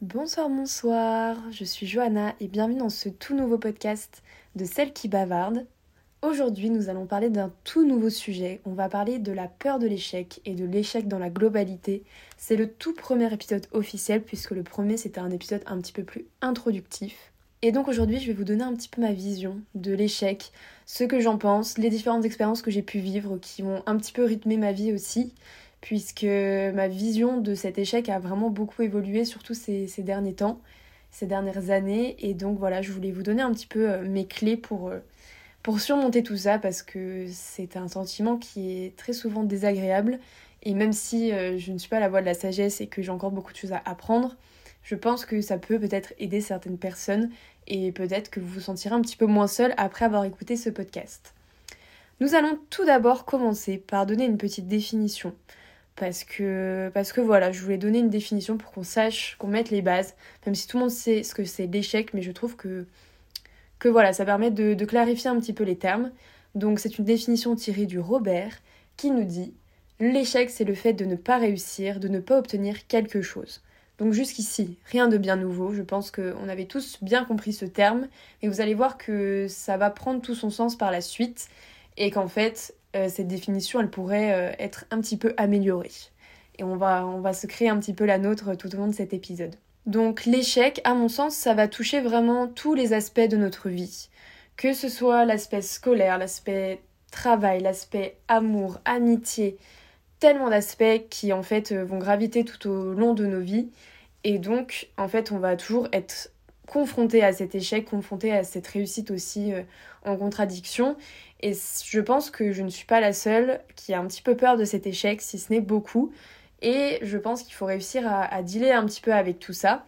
Bonsoir, bonsoir, je suis Johanna et bienvenue dans ce tout nouveau podcast de Celle qui bavarde. Aujourd'hui, nous allons parler d'un tout nouveau sujet. On va parler de la peur de l'échec et de l'échec dans la globalité. C'est le tout premier épisode officiel puisque le premier c'était un épisode un petit peu plus introductif. Et donc aujourd'hui, je vais vous donner un petit peu ma vision de l'échec, ce que j'en pense, les différentes expériences que j'ai pu vivre qui ont un petit peu rythmé ma vie aussi puisque ma vision de cet échec a vraiment beaucoup évolué, surtout ces, derniers temps, ces dernières années. Et donc voilà, je voulais vous donner un petit peu euh, mes clés pour, euh, pour surmonter tout ça, parce que c'est un sentiment qui est très souvent désagréable. Et même si euh, je ne suis pas la voix de la sagesse et que j'ai encore beaucoup de choses à apprendre, je pense que ça peut peut-être aider certaines personnes et peut-être que vous vous sentirez un petit peu moins seul après avoir écouté ce podcast. Nous allons tout d'abord commencer par donner une petite définition parce que, voilà, je voulais donner une définition pour qu'on sache, qu'on mette les bases, même si tout le monde sait ce que c'est l'échec, mais je trouve que, que voilà, ça permet de, clarifier un petit peu les termes. Donc c'est une définition tirée du Robert qui nous dit L'échec, c'est le fait de ne pas réussir, de ne pas obtenir quelque chose. Donc jusqu'ici, rien de bien nouveau, je pense qu'on avait tous bien compris ce terme, et vous allez voir que ça va prendre tout son sens par la suite, et qu'en fait, euh, cette définition, elle pourrait euh, être un petit peu améliorée. Et on va, on va se créer un petit peu la nôtre tout au long de cet épisode. Donc l'échec, à mon sens, ça va toucher vraiment tous les aspects de notre vie. Que ce soit l'aspect scolaire, l'aspect travail, l'aspect amour, amitié, tellement d'aspects qui en fait vont graviter tout au long de nos vies. Et donc, en fait, on va toujours être confronté à cet échec, confronté à cette réussite aussi euh, en contradiction. Et je pense que je ne suis pas la seule qui a un petit peu peur de cet échec, si ce n'est beaucoup. Et je pense qu'il faut réussir à, dealer un petit peu avec tout ça.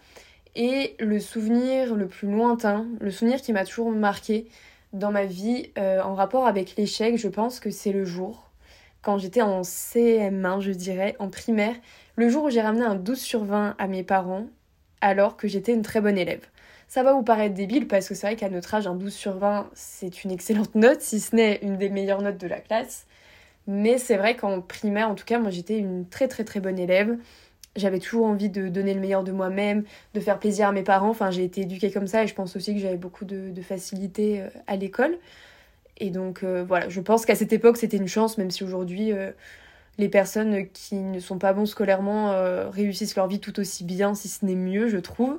Et le souvenir le plus lointain, le souvenir qui m'a toujours marqué dans ma vie euh, en rapport avec l'échec, je pense que c'est le jour, quand j'étais en CM1, je dirais, en primaire, le jour où j'ai ramené un 12 sur 20 à mes parents, alors que j'étais une très bonne élève. Ça va vous paraître débile parce que c'est vrai qu'à notre âge, un 12 sur 20, c'est une excellente note, si ce n'est une des meilleures notes de la classe. Mais c'est vrai qu'en primaire, en tout cas, moi j'étais une très très très bonne élève. J'avais toujours envie de donner le meilleur de moi-même, de faire plaisir à mes parents. Enfin, j'ai été éduquée comme ça et je pense aussi que j'avais beaucoup de, facilité euh, à l'école. Et donc euh, voilà, je pense qu'à cette époque c'était une chance, même si aujourd'hui euh, les personnes qui ne sont pas bons scolairement réussissent leur vie tout aussi bien, si ce n'est mieux, je trouve.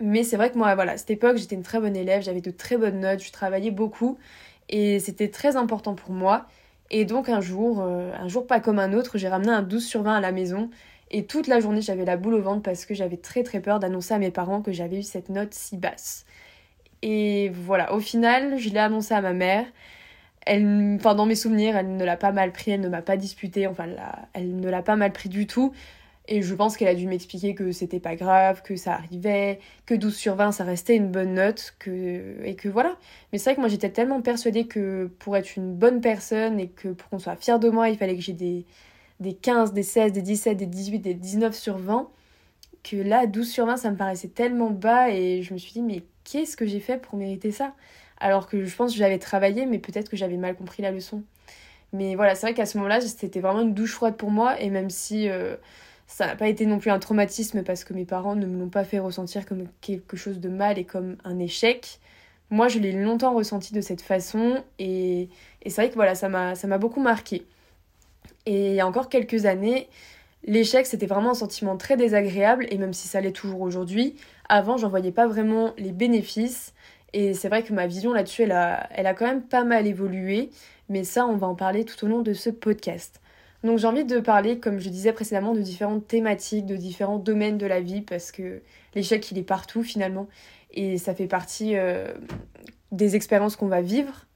Mais c'est vrai que moi, voilà, à cette époque, j'étais une très bonne élève, j'avais de très bonnes notes, je travaillais beaucoup et c'était très important pour moi. Et donc un jour, euh, un jour pas comme un autre, j'ai ramené un 12 sur 20 à la maison et toute la journée j'avais la boule au ventre parce que j'avais très très peur d'annoncer à mes parents que j'avais eu cette note si basse. Et voilà, au final, je l'ai annoncé à ma mère. Elle, enfin, dans mes souvenirs, elle ne l'a pas mal pris, elle ne m'a pas disputé, enfin, elle ne l'a pas mal pris du tout. Et je pense qu'elle a dû m'expliquer que c'était pas grave, que ça arrivait, que 12 sur 20 ça restait une bonne note, que... et que voilà. Mais c'est vrai que moi j'étais tellement persuadée que pour être une bonne personne et que pour qu'on soit fier de moi, il fallait que j'ai des, des 15, des 16, des 17, des 18, des 19 sur 20, que là 12 sur 20 ça me paraissait tellement bas et je me suis dit mais qu'est-ce que j'ai fait pour mériter ça? Alors que je pense que j'avais travaillé mais peut-être que j'avais mal compris la leçon. Mais voilà, c'est vrai qu'à ce moment-là, c'était vraiment une douche froide pour moi et même si... Euh, ça n'a pas été non plus un traumatisme parce que mes parents ne me l'ont pas fait ressentir comme quelque chose de mal et comme un échec. Moi, je l'ai longtemps ressenti de cette façon et, c'est vrai que voilà, ça m'a beaucoup marqué. Et il y a encore quelques années, l'échec, c'était vraiment un sentiment très désagréable et même si ça l'est toujours aujourd'hui, avant, j'en voyais pas vraiment les bénéfices. Et c'est vrai que ma vision là-dessus, elle a, elle a quand même pas mal évolué, mais ça, on va en parler tout au long de ce podcast. Donc j'ai envie de parler, comme je disais précédemment, de différentes thématiques, de différents domaines de la vie, parce que l'échec, il est partout finalement, et ça fait partie euh, des expériences qu'on va vivre.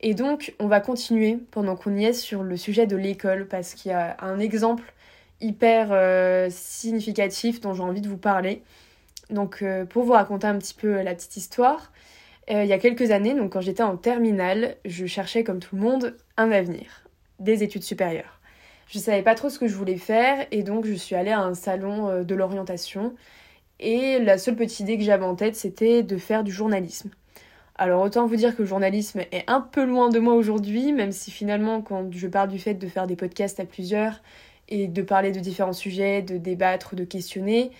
Et donc on va continuer, pendant qu'on y est, sur le sujet de l'école, parce qu'il y a un exemple hyper euh, significatif dont j'ai envie de vous parler. Donc euh, pour vous raconter un petit peu la petite histoire, il y a quelques années, donc quand j'étais en terminale, je cherchais comme tout le monde un avenir, des études supérieures. Je savais pas trop ce que je voulais faire et donc je suis allée à un salon euh, de l'orientation et la seule petite idée que j'avais en tête c'était de faire du journalisme. Alors autant vous dire que le journalisme est un peu loin de moi aujourd'hui, même si finalement quand je parle du fait de faire des podcasts à plusieurs et de parler de différents sujets, de débattre, de questionner,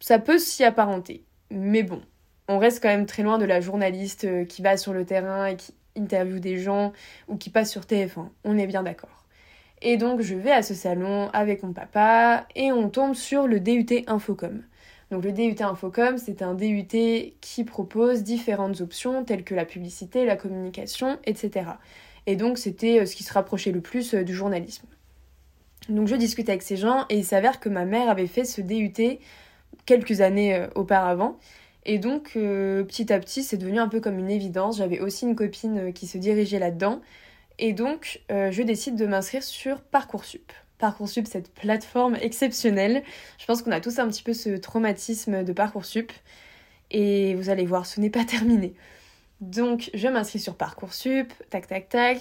ça peut s'y apparenter. Mais bon, on reste quand même très loin de la journaliste euh, qui va sur le terrain et qui interviewe des gens ou qui passe sur TF1. On est bien d'accord. Et donc je vais à ce salon avec mon papa et on tombe sur le DUT Infocom. Donc le DUT Infocom, c'est un DUT qui propose différentes options telles que la publicité, la communication, etc. Et donc c'était euh, ce qui se rapprochait le plus euh, du journalisme. Donc je discute avec ces gens et il s'avère que ma mère avait fait ce DUT quelques années euh, auparavant. Et donc petit à petit c'est devenu un peu comme une évidence. J'avais aussi une copine qui se dirigeait là-dedans. Et donc je décide de m'inscrire sur Parcoursup. Parcoursup, cette plateforme exceptionnelle. Je pense qu'on a tous un petit peu ce traumatisme de Parcoursup. Et vous allez voir, ce n'est pas terminé. Donc, je m'inscris sur Parcoursup, tac, tac, tac.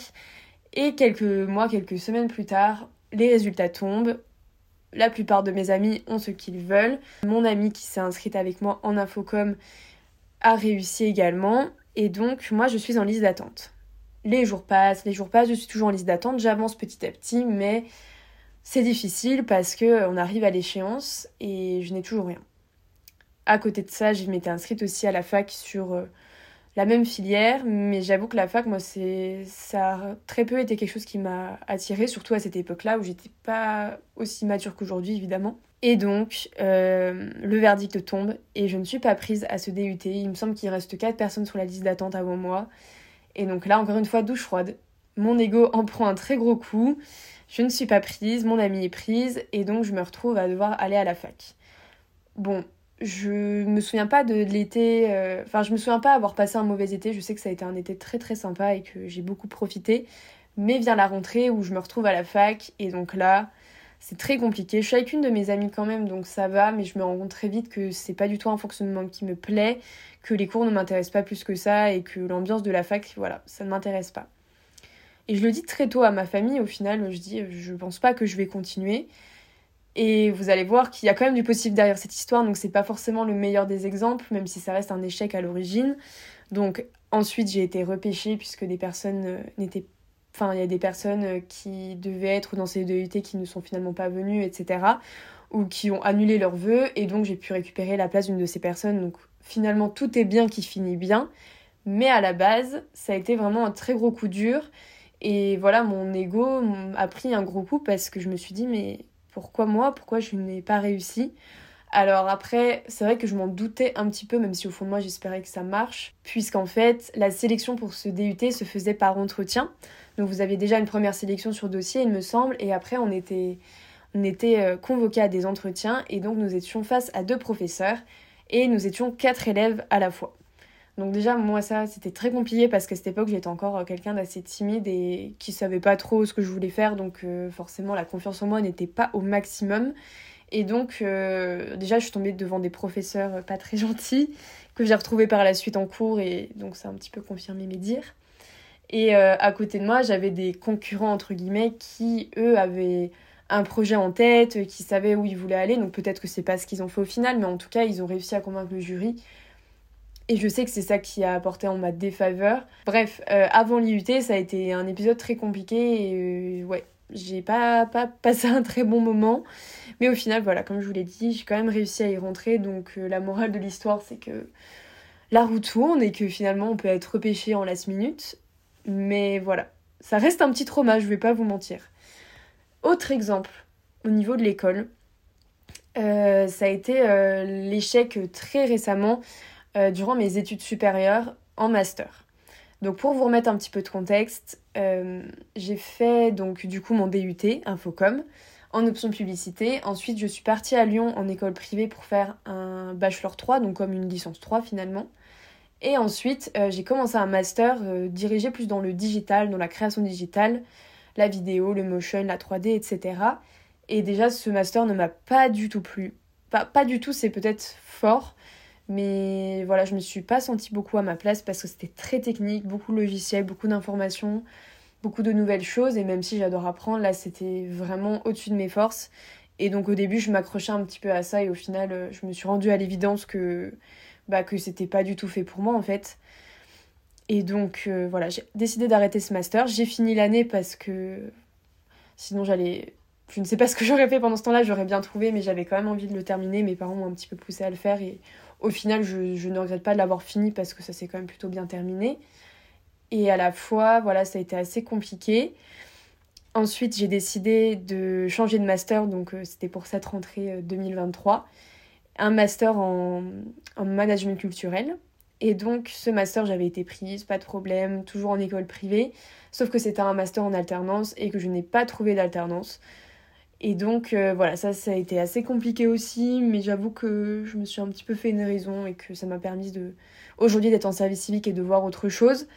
Et quelques mois, quelques semaines plus tard, les résultats tombent. La plupart de mes amis ont ce qu'ils veulent. Mon ami qui s'est inscrite avec moi en Infocom a réussi également. Et donc, moi, je suis en liste d'attente. Les jours passent, les jours passent, je suis toujours en liste d'attente. J'avance petit à petit, mais c'est difficile parce que euh, on arrive à l'échéance et je n'ai toujours rien. À côté de ça, je m'étais inscrite aussi à la fac sur euh, la même filière, mais j'avoue que la fac, moi, c'est ça a très peu été quelque chose qui m'a attirée, surtout à cette époque-là où j'étais pas aussi mature qu'aujourd'hui, évidemment. Et donc, euh, le verdict tombe et je ne suis pas prise à ce DUT. Il me semble qu'il reste 4 personnes sur la liste d'attente avant moi. Et donc là, encore une fois, douche froide. Mon ego en prend un très gros coup. Je ne suis pas prise, mon amie est prise, et donc je me retrouve à devoir aller à la fac. Bon, je me souviens pas de l'été, euh, enfin je me souviens pas avoir passé un mauvais été, je sais que ça a été un été très très sympa et que j'ai beaucoup profité, mais vient la rentrée où je me retrouve à la fac, et donc là, c'est très compliqué. Je suis de mes amies quand même, donc ça va, mais je me rends compte très vite que c'est pas du tout un fonctionnement qui me plaît, que les cours ne m'intéressent pas plus que ça, et que l'ambiance de la fac, voilà, ça ne m'intéresse pas. Et je le dis très tôt à ma famille, au final, je dis je pense pas que je vais continuer. Et vous allez voir qu'il y a quand même du possible derrière cette histoire, donc c'est pas forcément le meilleur des exemples, même si ça reste un échec à l'origine. Donc ensuite j'ai été repêchée puisque des personnes euh, n'étaient Enfin, il y a des personnes euh, qui devaient être dans ces DUT qui ne sont finalement pas venues, etc. Ou qui ont annulé leurs vœux, et donc j'ai pu récupérer la place d'une de ces personnes. Donc finalement, tout est bien qui finit bien. Mais à la base, ça a été vraiment un très gros coup dur. Et voilà, mon ego a pris un gros coup parce que je me suis dit, mais pourquoi moi? Pourquoi je n'ai pas réussi? Alors après, c'est vrai que je m'en doutais un petit peu, même si au fond de moi j'espérais que ça marche, puisqu'en fait, la sélection pour ce DUT se faisait par entretien. Donc vous aviez déjà une première sélection sur dossier, il me semble, et après on était, on était euh, convoqués à des entretiens, et donc nous étions face à deux professeurs, et nous étions quatre élèves à la fois. Donc déjà, moi, ça, c'était très compliqué parce qu'à cette époque, j'étais encore euh, quelqu'un d'assez timide et qui savait pas trop ce que je voulais faire. Donc euh, forcément, la confiance en moi n'était pas au maximum. Et donc, déjà, je suis tombée devant des professeurs pas très gentils que j'ai retrouvés par la suite en cours. Et donc, ça a un petit peu confirmé mes dires. Et à côté de moi, j'avais des concurrents, entre guillemets, qui, eux, avaient un projet en tête, qui savaient où ils voulaient aller. Donc peut-être que c'est pas ce qu'ils ont fait au final, mais en tout cas, ils ont réussi à convaincre le jury et je sais que c'est ça qui a apporté en ma défaveur. Bref, euh, avant l'IUT, ça a été un épisode très compliqué et euh, ouais, j'ai pas, pas passé un très bon moment. Mais au final, voilà, comme je vous l'ai dit, j'ai quand même réussi à y rentrer. Donc euh, la morale de l'histoire, c'est que la roue tourne et que finalement on peut être repêché en last minute. Mais voilà, ça reste un petit trauma, je vais pas vous mentir. Autre exemple, au niveau de l'école, ça a été l'échec très récemment euh, durant mes études supérieures en master. Donc pour vous remettre un petit peu de contexte, euh, j'ai fait donc du coup mon DUT Infocom en option publicité. Ensuite, je suis partie à Lyon en école privée pour faire un bachelor 3, donc comme une licence 3 finalement. Et ensuite, euh, j'ai commencé un master dirigé plus dans le digital, dans la création digitale, la vidéo, le motion, la 3D, etc. Et déjà, ce master ne m'a pas du tout plu. Pas, pas du tout, c'est peut-être fort, mais voilà, je me suis pas sentie beaucoup à ma place parce que c'était très technique, beaucoup de logiciels, beaucoup d'informations, beaucoup de nouvelles choses. Et même si j'adore apprendre, là c'était vraiment au-dessus de mes forces. Et donc au début, je m'accrochais un petit peu à ça et au final, euh, je me suis rendue à l'évidence que, bah, que c'était pas du tout fait pour moi en fait. Et donc euh, voilà, j'ai décidé d'arrêter ce master. J'ai fini l'année parce que sinon j'allais je ne sais pas ce que j'aurais fait pendant ce temps-là, j'aurais bien trouvé, mais j'avais quand même envie de le terminer. Mes parents m'ont un petit peu poussé à le faire et au final, je, ne regrette pas de l'avoir fini parce que ça s'est quand même plutôt bien terminé. Et à la fois, voilà, ça a été assez compliqué. Ensuite, j'ai décidé de changer de master, donc euh, c'était pour cette rentrée 2023, euh, un master en, en, management culturel. Et donc, ce master, j'avais été prise, pas de problème, toujours en école privée, sauf que c'était un master en alternance et que je n'ai pas trouvé d'alternance. Et donc, euh, voilà, ça, ça a été assez compliqué aussi, mais j'avoue que je me suis un petit peu fait une raison et que ça m'a permis de, aujourd'hui, d'être en service civique et de voir autre chose.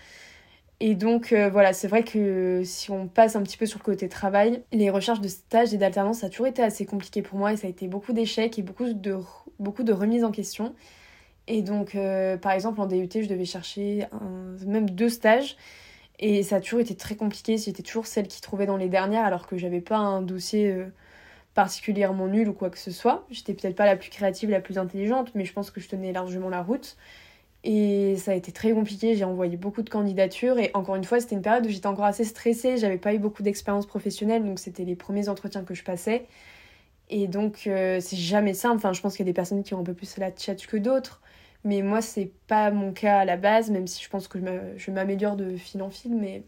Et donc euh, voilà, c'est vrai que si on passe un petit peu sur le côté travail, les recherches de stage et d'alternance, ça a toujours été assez compliqué pour moi et ça a été beaucoup d'échecs et beaucoup de, beaucoup de remises en question. Et donc euh, par exemple en DUT, je devais chercher même deux stages et ça a toujours été très compliqué. J'étais toujours celle qui trouvait dans les dernières alors que j'avais pas un dossier euh, particulièrement nul ou quoi que ce soit. J'étais peut-être pas la plus créative, la plus intelligente, mais je pense que je tenais largement la route. Et ça a été très compliqué, j'ai envoyé beaucoup de candidatures et encore une fois c'était une période où j'étais encore assez stressée, j'avais pas eu beaucoup d'expérience professionnelle donc c'était les premiers entretiens que je passais. Et donc euh, c'est jamais simple, enfin je pense qu'il y a des personnes qui ont un peu plus la chat que d'autres, mais moi c'est pas mon cas à la base, même si je pense que je m'améliore de fil en fil, mais...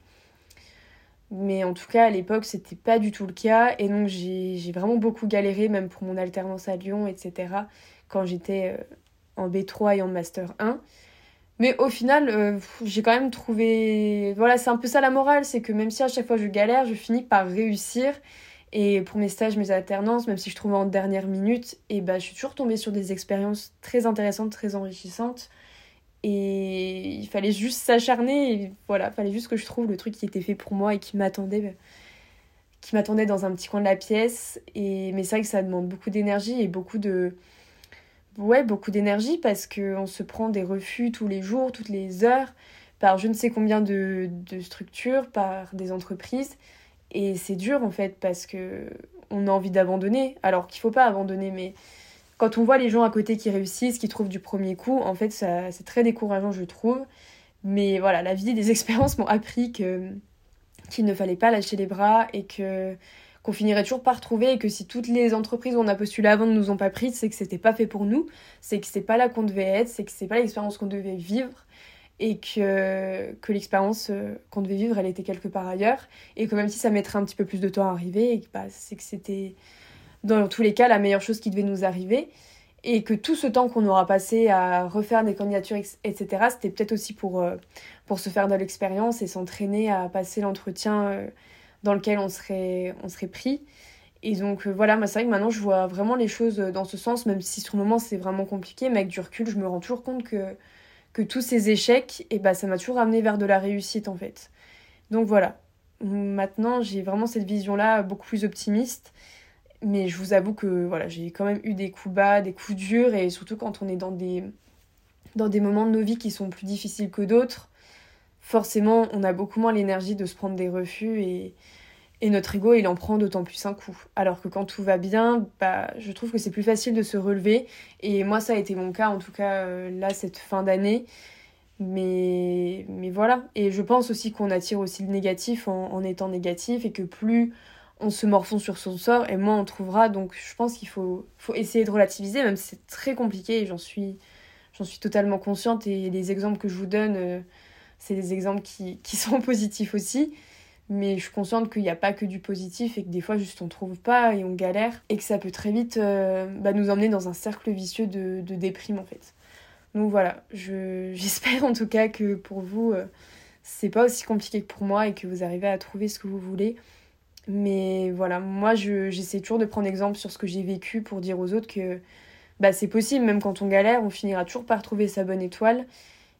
Mais en tout cas, à l'époque, c'était pas du tout le cas. Et donc, j'ai vraiment beaucoup galéré, même pour mon alternance à Lyon, etc., quand j'étais euh, en B3 et en Master 1. Mais au final, euh, j'ai quand même trouvé. Voilà, c'est un peu ça la morale, c'est que même si à chaque fois je galère, je finis par réussir. Et pour mes stages, mes alternances, même si je trouvais en dernière minute, et bah, je suis toujours tombée sur des expériences très intéressantes, très enrichissantes. Et il fallait juste s'acharner, voilà, il fallait juste que je trouve le truc qui était fait pour moi et qui m'attendait qui m'attendait dans un petit coin de la pièce. Et, mais c'est vrai que ça demande beaucoup d'énergie et beaucoup de, ouais, beaucoup d'énergie parce qu'on se prend des refus tous les jours, toutes les heures, par je ne sais combien de structures, par des entreprises. Et c'est dur en fait parce que on a envie d'abandonner, alors qu'il faut pas abandonner, mais quand on voit les gens à côté qui réussissent, qui trouvent du premier coup, en fait, c'est très décourageant, je trouve. Mais voilà, la vie des expériences m'ont appris que qu'il ne fallait pas lâcher les bras et que qu'on finirait toujours par trouver et que si toutes les entreprises où on a postulé avant ne nous ont pas prises, c'est que c'était pas fait pour nous, c'est que c'est pas là qu'on devait être, c'est que c'est pas l'expérience qu'on devait vivre et que, que l'expérience euh, qu'on devait vivre, elle était quelque part ailleurs et que même si ça mettrait un petit peu plus de temps à arriver, bah, c'est que c'était dans tous les cas la meilleure chose qui devait nous arriver et que tout ce temps qu'on aura passé à refaire des candidatures, etc., c'était peut-être aussi pour, euh, pour se faire de l'expérience et s'entraîner à passer l'entretien euh, dans lequel on serait, on serait pris. Et donc voilà, c'est vrai que maintenant je vois vraiment les choses dans ce sens, même si sur le moment c'est vraiment compliqué, mais avec du recul, je me rends toujours compte que, que tous ces échecs, et eh ben, ça m'a toujours amené vers de la réussite en fait. Donc voilà, maintenant j'ai vraiment cette vision-là beaucoup plus optimiste, mais je vous avoue que voilà, j'ai quand même eu des coups bas, des coups durs, et surtout quand on est dans des, dans des moments de nos vies qui sont plus difficiles que d'autres, forcément, on a beaucoup moins l'énergie de se prendre des refus et, et notre ego, il en prend d'autant plus un coup. Alors que quand tout va bien, bah, je trouve que c'est plus facile de se relever. Et moi, ça a été mon cas, en tout cas, euh, là, cette fin d'année. Mais, mais voilà. Et je pense aussi qu'on attire aussi le négatif en, étant négatif et que plus on se morfond sur son sort et moins on trouvera. Donc je pense qu'il faut, essayer de relativiser, même si c'est très compliqué j'en suis, suis totalement consciente. Et les exemples que je vous donne, euh, c'est des exemples qui, qui, sont positifs aussi. Mais je suis consciente qu'il n'y a pas que du positif et que des fois juste on trouve pas et on galère et que ça peut très vite euh, bah, nous emmener dans un cercle vicieux de, de déprime en fait. Donc voilà, j'espère en tout cas que pour vous euh, c'est pas aussi compliqué que pour moi et que vous arrivez à trouver ce que vous voulez. Mais voilà, moi j'essaie toujours de prendre exemple sur ce que j'ai vécu pour dire aux autres que bah, c'est possible, même quand on galère, on finira toujours par trouver sa bonne étoile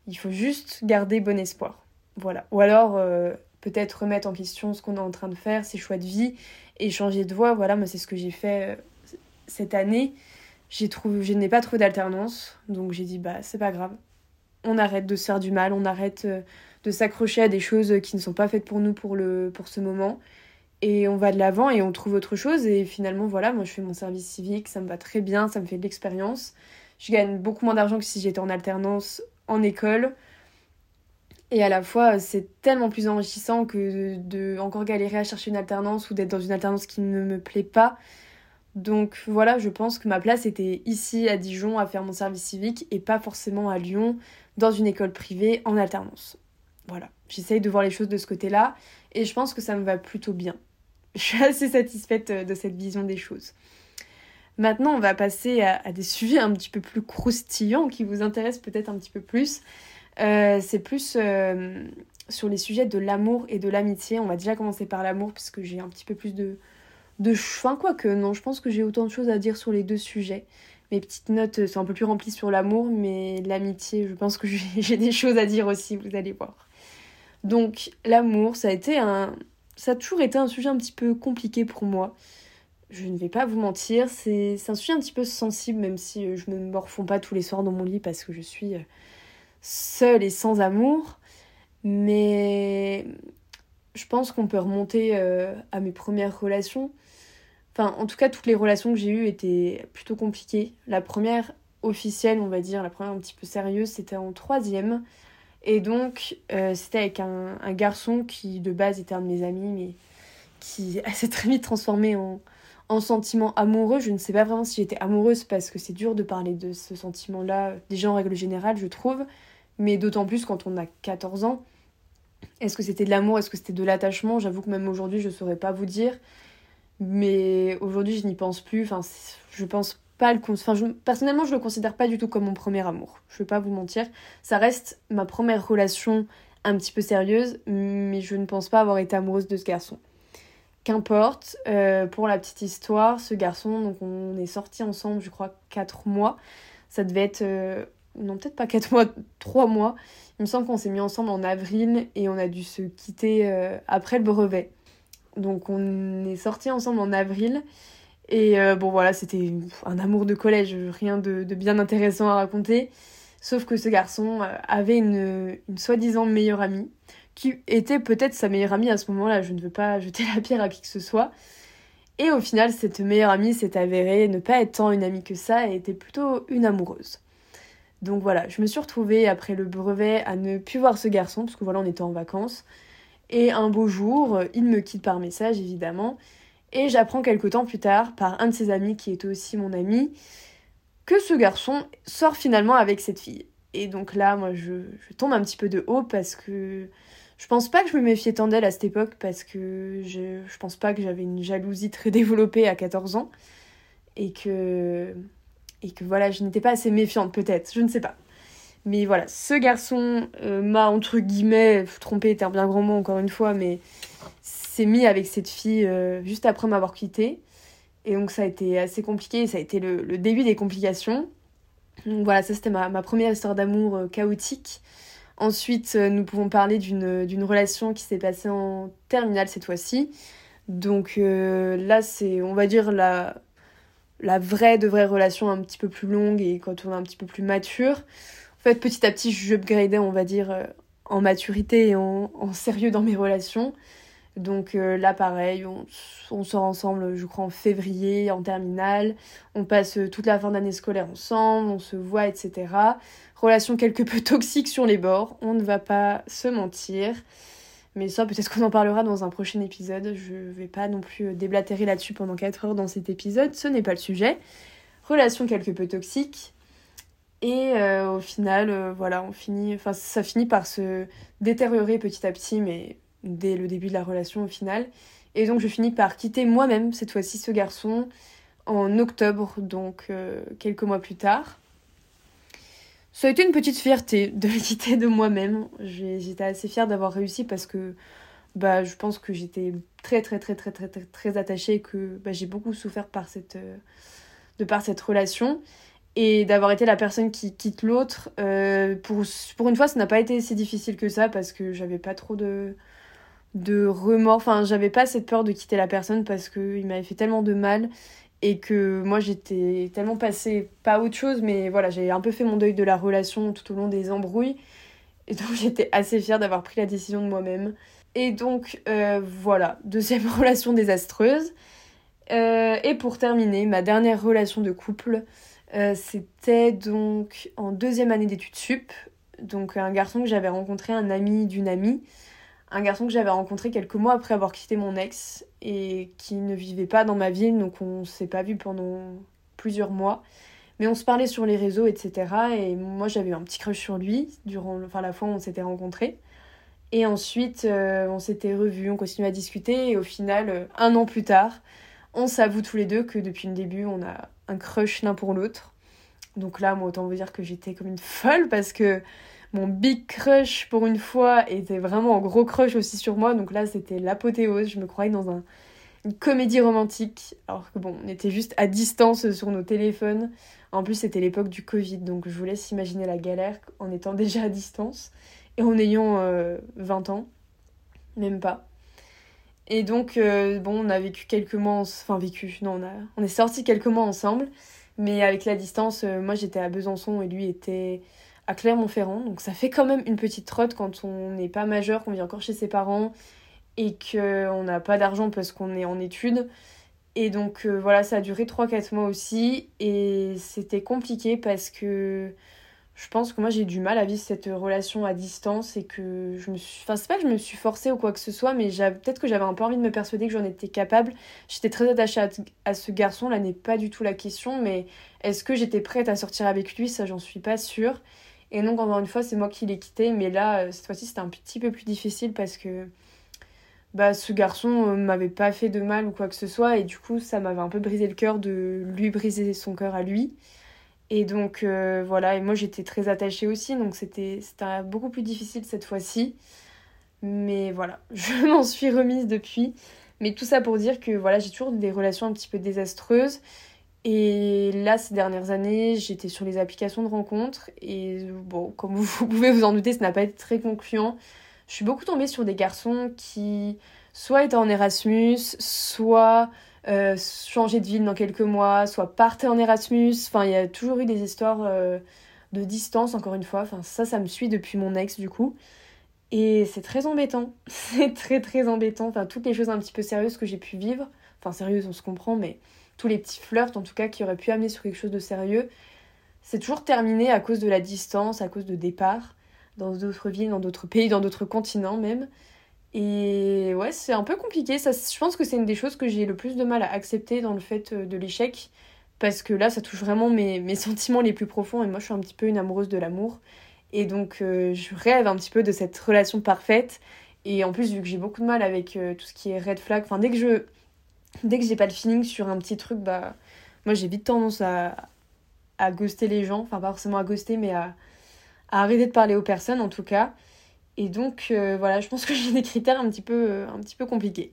il faut juste garder bon espoir. Voilà. Ou alors, euh, peut-être remettre en question ce qu'on est en train de faire, ses choix de vie, et changer de voie. Voilà, moi, c'est ce que j'ai fait euh, cette année. J'ai trouvé, je n'ai pas trouvé d'alternance, donc j'ai dit, bah, c'est pas grave. On arrête de se faire du mal, on arrête euh, de s'accrocher à des choses qui ne sont pas faites pour nous pour, le, pour ce moment. Et on va de l'avant et on trouve autre chose. Et finalement, voilà, moi, je fais mon service civique, ça me va très bien, ça me fait de l'expérience. Je gagne beaucoup moins d'argent que si j'étais en alternance en école. Et à la fois, c'est tellement plus enrichissant que de, encore galérer à chercher une alternance ou d'être dans une alternance qui ne me plaît pas. Donc voilà, je pense que ma place était ici à Dijon à faire mon service civique et pas forcément à Lyon dans une école privée en alternance. Voilà, j'essaye de voir les choses de ce côté-là et je pense que ça me va plutôt bien. Je suis assez satisfaite euh, de cette vision des choses. Maintenant, on va passer à, des sujets un petit peu plus croustillants qui vous intéressent peut-être un petit peu plus. Euh, c'est plus euh, sur les sujets de l'amour et de l'amitié. On va déjà commencer par l'amour puisque j'ai un petit peu plus de, de... Enfin, quoi que non, je pense que j'ai autant de choses à dire sur les deux sujets. Mes petites notes sont un peu plus remplies sur l'amour, mais l'amitié, je pense que j'ai des choses à dire aussi, vous allez voir. Donc, l'amour, ça a été un... Ça a toujours été un sujet un petit peu compliqué pour moi. Je ne vais pas vous mentir, c'est un sujet un petit peu sensible, même si euh, je ne me morfonds pas tous les soirs dans mon lit parce que je suis seule et sans amour. Mais je pense qu'on peut remonter euh, à mes premières relations. Enfin, en tout cas, toutes les relations que j'ai eues étaient plutôt compliquées. La première officielle, on va dire, la première un petit peu sérieuse, c'était en troisième. Et donc, euh, c'était avec un, garçon qui, de base, était un de mes amis, mais qui s'est très vite transformé en, en sentiment amoureux. Je ne sais pas vraiment si j'étais amoureuse parce que c'est dur de parler de ce sentiment-là, déjà en règle générale, je trouve mais d'autant plus quand on a 14 ans. Est-ce que c'était de l'amour? Est-ce que c'était de l'attachement? J'avoue que même aujourd'hui, je ne saurais pas vous dire. Mais aujourd'hui, je n'y pense plus. Enfin, je pense pas le. Enfin, Personnellement, je le considère pas du tout comme mon premier amour. Je vais pas vous mentir. Ça reste ma première relation un petit peu sérieuse, mais je ne pense pas avoir été amoureuse de ce garçon. Qu'importe, euh, pour la petite histoire, ce garçon, donc on est sortis ensemble, je crois, 4 mois. Ça devait être euh, non peut-être pas 4 mois, 3 mois. Il me semble qu'on s'est mis ensemble en avril et on a dû se quitter euh, après le brevet. Donc on est sortis ensemble en avril. Et euh, bon voilà, c'était un amour de collège, rien de, bien intéressant à raconter. Sauf que ce garçon euh, avait une, une soi-disant meilleure amie, qui était peut-être sa meilleure amie à ce moment-là. Je ne veux pas jeter la pierre à qui que ce soit. Et au final, cette meilleure amie s'est avérée ne pas être tant une amie que ça, et était plutôt une amoureuse. Donc voilà, je me suis retrouvée après le brevet à ne plus voir ce garçon, parce que voilà, on était en vacances. Et un beau jour, il me quitte par message, évidemment. Et j'apprends quelques temps plus tard, par un de ses amis qui était aussi mon ami, que ce garçon sort finalement avec cette fille. Et donc là, moi, je, tombe un petit peu de haut parce que je pense pas que je me méfiais tant d'elle à cette époque parce que je, je pense pas que j'avais une jalousie très développée à 14 ans. Et que et que voilà, je n'étais pas assez méfiante peut-être, je ne sais pas. Mais voilà, ce garçon euh, m'a entre guillemets trompé, était un bien grand mot encore une fois, mais s'est mis avec cette fille euh, juste après m'avoir quitté. Et donc ça a été assez compliqué, ça a été le, début des complications. Donc voilà, ça c'était ma, ma, première histoire d'amour euh, chaotique. Ensuite, nous pouvons parler d'une relation qui s'est passée en terminale cette fois-ci. Donc là, c'est, on va dire, la, la vraie de vraie relation un petit peu plus longue et quand on est un petit peu plus mature. En fait, petit à petit, je upgradais, on va dire, euh, en maturité et en, sérieux dans mes relations. Donc euh, là, pareil, on, sort ensemble, je crois, en février, en terminale. On passe euh, toute la fin d'année scolaire ensemble, on se voit, etc. Relation quelque peu toxique sur les bords, on ne va pas se mentir. Mais ça, peut-être qu'on en parlera dans un prochain épisode. Je vais pas non plus euh, déblatérer là-dessus pendant 4 heures dans cet épisode, ce n'est pas le sujet. Relation quelque peu toxique. Et euh, au final, euh, voilà, on finit, enfin, ça finit par se détériorer petit à petit, mais dès le début de la relation au final. Et donc je finis par quitter moi-même, cette fois-ci, ce garçon en octobre, donc quelques mois plus tard. Ça a été une petite fierté de le quitter de moi-même. J'étais assez fière d'avoir réussi parce que bah, je pense que j'étais très très très très très très, très attachée et que bah, j'ai beaucoup souffert par cette, euh, de par cette relation. Et d'avoir été la personne qui quitte l'autre, euh, pour, pour une fois, ça n'a pas été si difficile que ça parce que j'avais pas trop de, de remords. Enfin, j'avais pas cette peur de quitter la personne parce qu'il m'avait fait tellement de mal et que moi j'étais tellement passée, pas autre chose, mais voilà, j'ai un peu fait mon deuil de la relation tout au long des embrouilles. Et donc j'étais assez fière d'avoir pris la décision de moi-même. Et donc euh, voilà, deuxième relation désastreuse. Euh, et pour terminer, ma dernière relation de couple, euh, c'était donc en deuxième année d'études sup. Donc un garçon que j'avais rencontré, un ami d'une amie, un garçon que j'avais rencontré quelques mois après avoir quitté mon ex et qui ne vivait pas dans ma ville, donc on s'est pas vu pendant plusieurs mois. Mais on se parlait sur les réseaux, etc. Et moi j'avais un petit crush sur lui durant enfin, la fois où on s'était rencontrés. Et ensuite, euh, on s'était revus, on continuait à discuter, et au final, euh, un an plus tard, on s'avoue tous les deux que depuis le début, on a un crush l'un pour l'autre. Donc là, moi, autant vous dire que j'étais comme une folle parce que mon big crush pour une fois était vraiment un gros crush aussi sur moi. Donc là, c'était l'apothéose. Je me croyais dans un, une comédie romantique. Alors que bon, on était juste à distance sur nos téléphones. En plus, c'était l'époque du Covid, donc je vous laisse imaginer la galère en étant déjà à distance et en ayant 20 euh, ans, même pas. Et donc, euh, bon, on a vécu quelques mois, enfin vécu, non, on est sortis quelques mois ensemble, mais avec la distance, euh, moi j'étais à Besançon et lui était à Clermont-Ferrand, donc ça fait quand même une petite trotte quand on n'est pas majeur, qu'on vit encore chez ses parents et qu'on n'a pas d'argent parce qu'on est en études. Et donc voilà, ça a duré 3-4 mois aussi, et c'était compliqué parce que je pense que moi j'ai du mal à vivre cette relation à distance et que je me suis enfin c'est pas que je me suis forcée ou quoi que ce soit mais peut-être que j'avais un peu envie de me persuader que j'en étais capable. J'étais très attachée à, ce garçon là n'est pas du tout la question mais est-ce que j'étais prête à sortir avec lui? Ça j'en suis pas sûre et donc encore une fois c'est moi qui l'ai quitté mais là euh, cette fois-ci c'était un petit peu plus difficile parce que bah ce garçon euh, m'avait pas fait de mal ou quoi que ce soit et du coup ça m'avait un peu brisé le cœur de lui briser son cœur à lui et donc euh, voilà, et moi j'étais très attachée aussi, donc c'était beaucoup plus difficile cette fois-ci. Mais voilà, je m'en suis remise depuis. Mais tout ça pour dire que voilà, j'ai toujours des relations un petit peu désastreuses. Et là, ces dernières années, j'étais sur les applications de rencontres. Et bon, comme vous pouvez vous en douter, ça n'a pas été très concluant. Je suis beaucoup tombée sur des garçons qui soit étaient en Erasmus, soit euh, changer de ville dans quelques mois, soit partir en Erasmus. Enfin, il y a toujours eu des histoires euh, de distance, encore une fois. Enfin, ça, ça me suit depuis mon ex, du coup. Et c'est très embêtant. C'est très, très embêtant. Enfin, toutes les choses un petit peu sérieuses que j'ai pu vivre. Enfin, sérieuses, on se comprend, mais tous les petits flirts, en tout cas, qui auraient pu amener sur quelque chose de sérieux, c'est toujours terminé à cause de la distance, à cause de départ dans d'autres villes, dans d'autres pays, dans d'autres continents même. Et ouais, c'est un peu compliqué. Ça, je pense que c'est une des choses que j'ai le plus de mal à accepter dans le fait euh, de l'échec. Parce que là, ça touche vraiment mes, sentiments les plus profonds. Et moi, je suis un petit peu une amoureuse de l'amour. Et donc, euh, je rêve un petit peu de cette relation parfaite. Et en plus, vu que j'ai beaucoup de mal avec euh, tout ce qui est red flag, enfin, dès que je. Dès que j'ai pas le feeling sur un petit truc, bah. Moi, j'ai vite tendance à, à ghoster les gens. Enfin, pas forcément à ghoster, mais à, à arrêter de parler aux personnes, en tout cas. Et donc, euh, voilà, je pense que j'ai des critères un petit peu, euh, un petit peu compliqués.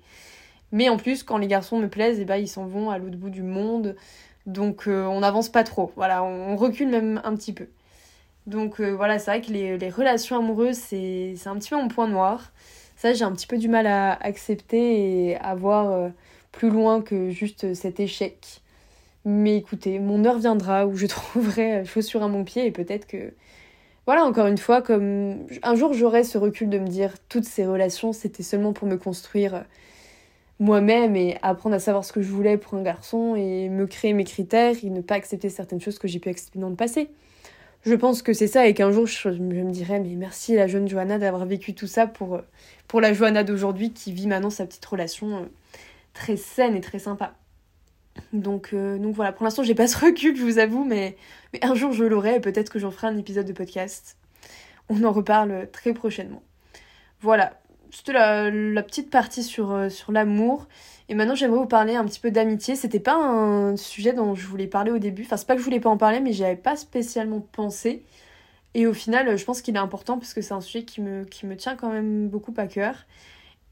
Mais en plus, quand les garçons me plaisent, et eh ben, ils s'en vont à l'autre bout du monde. Donc, euh, on n'avance pas trop. Voilà, on, recule même un petit peu. Donc, voilà, c'est vrai que les, les relations amoureuses, c'est un petit peu mon point noir. Ça, j'ai un petit peu du mal à accepter et à voir plus loin que juste cet échec. Mais écoutez, mon heure viendra où je trouverai chaussure à mon pied et peut-être que voilà, encore une fois, comme un jour j'aurai ce recul de me dire toutes ces relations, c'était seulement pour me construire moi-même et apprendre à savoir ce que je voulais pour un garçon et me créer mes critères et ne pas accepter certaines choses que j'ai pu accepter dans le passé. Je pense que c'est ça et qu'un jour je, me dirais mais merci la jeune Johanna d'avoir vécu tout ça pour, pour la Johanna d'aujourd'hui qui vit maintenant sa petite relation euh, très saine et très sympa. Donc, euh, donc voilà, pour l'instant, j'ai pas ce recul, je vous avoue, mais, mais un jour je l'aurai et peut-être que j'en ferai un épisode de podcast. On en reparle très prochainement. Voilà, c'était la, la, petite partie sur, euh, sur l'amour. Et maintenant, j'aimerais vous parler un petit peu d'amitié. C'était pas un sujet dont je voulais parler au début. Enfin, c'est pas que je voulais pas en parler, mais j'y avais pas spécialement pensé. Et au final, je pense qu'il est important parce que c'est un sujet qui me, qui me tient quand même beaucoup à cœur.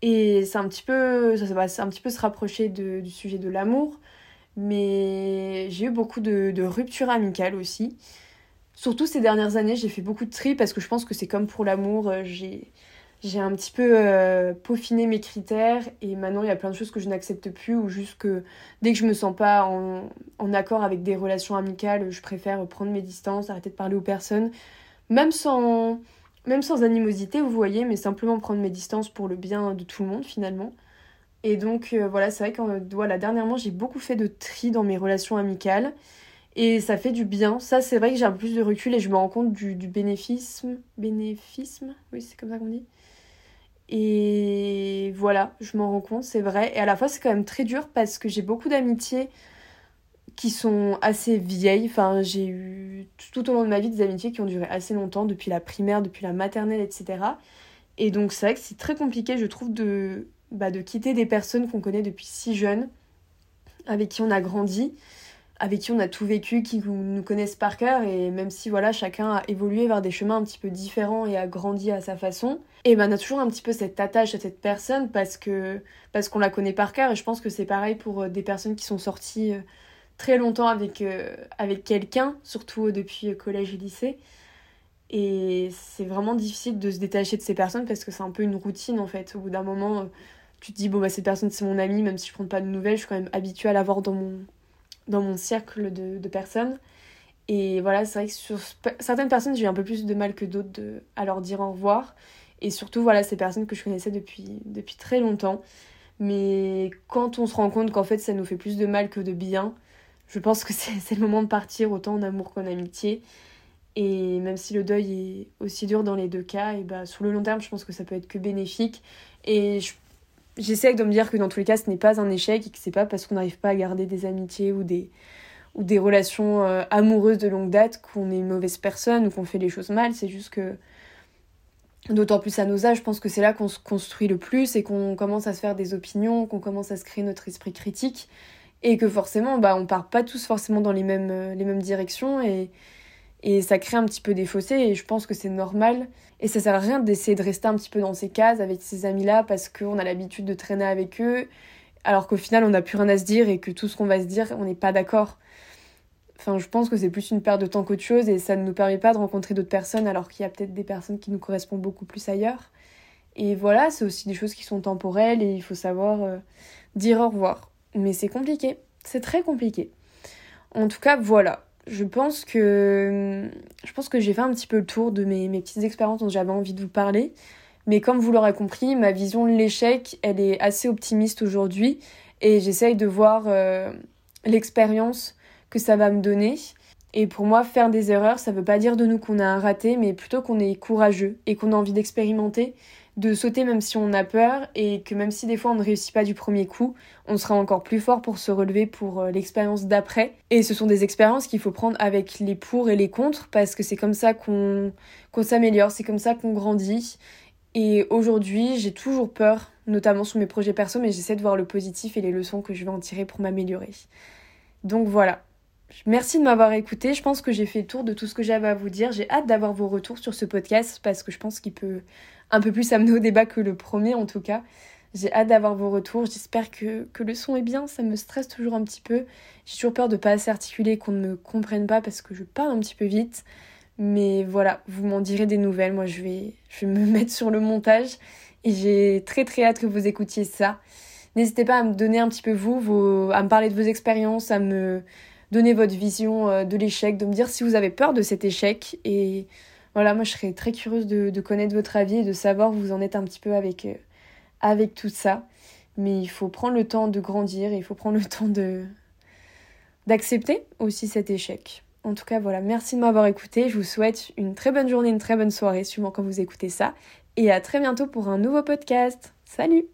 Et c'est un petit peu, ça, va un petit peu se rapprocher de, du sujet de l'amour. Mais j'ai eu beaucoup de, ruptures amicales aussi. Surtout ces dernières années, j'ai fait beaucoup de tri parce que je pense que c'est comme pour l'amour, euh, j'ai j'ai un petit peu euh, peaufiné mes critères et maintenant il y a plein de choses que je n'accepte plus ou juste que dès que je me sens pas en, accord avec des relations amicales, je préfère prendre mes distances, arrêter de parler aux personnes, même sans, même sans animosité, vous voyez, mais simplement prendre mes distances pour le bien de tout le monde finalement. Et donc euh, voilà, c'est vrai que voilà, dernièrement j'ai beaucoup fait de tri dans mes relations amicales. Et ça fait du bien. Ça, c'est vrai que j'ai un peu plus de recul et je me rends compte du, du bénéfice. Bénéfisme Oui, c'est comme ça qu'on dit. Et voilà, je m'en rends compte, c'est vrai. Et à la fois, c'est quand même très dur parce que j'ai beaucoup d'amitiés qui sont assez vieilles. Enfin, j'ai eu tout au long de ma vie des amitiés qui ont duré assez longtemps, depuis la primaire, depuis la maternelle, etc. Et donc, c'est vrai que c'est très compliqué, je trouve, de, bah, de quitter des personnes qu'on connaît depuis si jeunes, avec qui on a grandi avec qui on a tout vécu, qui nous connaissent par cœur, et même si voilà, chacun a évolué vers des chemins un petit peu différents et a grandi à sa façon, et ben on a toujours un petit peu cette attache à cette personne parce que parce qu'on la connaît par cœur, et je pense que c'est pareil pour euh, des personnes qui sont sorties euh, très longtemps avec, euh, avec quelqu'un, surtout depuis collège et lycée. Et c'est vraiment difficile de se détacher de ces personnes parce que c'est un peu une routine en fait. Au bout d'un moment, tu te dis, bon, bah, cette personne c'est mon ami, même si je prends pas de nouvelles, je suis quand même habituée à l'avoir dans mon, dans mon cercle de, de personnes. Et voilà, c'est vrai que sur certaines personnes, j'ai un peu plus de mal que d'autres à leur dire au revoir. Et surtout, voilà, ces personnes que je connaissais depuis, depuis très longtemps. Mais quand on se rend compte qu'en fait, ça nous fait plus de mal que de bien, je pense que c'est le moment de partir, autant en amour qu'en amitié. Et même si le deuil est aussi dur dans les deux cas, et bah, sur le long terme, je pense que ça peut être que bénéfique. Et je j'essaie de me dire que dans tous les cas, ce n'est pas un échec et que c'est pas parce qu'on n'arrive pas à garder des amitiés ou des, ou des relations euh, amoureuses de longue date qu'on est une mauvaise personne ou qu'on fait les choses mal. C'est juste que, d'autant plus à nos âges, je pense que c'est là qu'on se construit le plus et qu'on commence à se faire des opinions, qu'on commence à se créer notre esprit critique et que forcément, bah, on part pas tous forcément dans les mêmes, euh, les mêmes directions et, et ça crée un petit peu des fossés et je pense que c'est normal. Et ça sert à rien d'essayer de rester un petit peu dans ces cases avec ces amis-là parce qu'on a l'habitude de traîner avec eux, alors qu'au final on n'a plus rien à se dire et que tout ce qu'on va se dire, on n'est pas d'accord. Enfin, je pense que c'est plus une perte de temps qu'autre chose et ça ne nous permet pas de rencontrer d'autres personnes alors qu'il y a peut-être des personnes qui nous correspondent beaucoup plus ailleurs. Et voilà, c'est aussi des choses qui sont temporelles et il faut savoir euh, dire au revoir. Mais c'est compliqué, c'est très compliqué. En tout cas, voilà je pense que je pense que j'ai fait un petit peu le tour de mes, petites expériences dont j'avais envie de vous parler. Mais comme vous l'aurez compris, ma vision de l'échec, elle est assez optimiste aujourd'hui et j'essaye de voir euh, l'expérience que ça va me donner. Et pour moi, faire des erreurs, ça veut pas dire de nous qu'on a un raté, mais plutôt qu'on est courageux et qu'on a envie d'expérimenter de sauter même si on a peur et que même si des fois on ne réussit pas du premier coup, on sera encore plus fort pour se relever pour euh, l'expérience d'après. Et ce sont des expériences qu'il faut prendre avec les pour et les contre parce que c'est comme ça qu'on s'améliore, c'est comme ça qu'on grandit. Et aujourd'hui, j'ai toujours peur, notamment sur mes projets perso, mais j'essaie de voir le positif et les leçons que je vais en tirer pour m'améliorer. Donc voilà. Merci de m'avoir écouté. Je pense que j'ai fait le tour de tout ce que j'avais à vous dire. J'ai hâte d'avoir vos retours sur ce podcast parce que je pense qu'il peut un peu plus amené au débat que le premier en tout cas. J'ai hâte d'avoir vos retours. J'espère que, le son est bien. Ça me stresse toujours un petit peu. J'ai toujours peur de ne pas assez articuler, qu'on ne me comprenne pas parce que je parle un petit peu vite. Mais voilà, vous m'en direz des nouvelles. Moi, je vais, je me mettre sur le montage. Et j'ai très très hâte que vous écoutiez ça. N'hésitez pas à me donner un petit peu vous, à me parler de vos expériences, à me donner votre vision euh, de l'échec, de me dire si vous avez peur de cet échec. Et voilà, moi je serais très curieuse de, connaître votre avis et de savoir où vous en êtes un petit peu avec, euh, avec tout ça. Mais il faut prendre le temps de grandir et il faut prendre le temps d'accepter aussi cet échec. En tout cas, voilà, merci de m'avoir écouté. Je vous souhaite une très bonne journée, une très bonne soirée, suivant quand vous écoutez ça. Et à très bientôt pour un nouveau podcast. Salut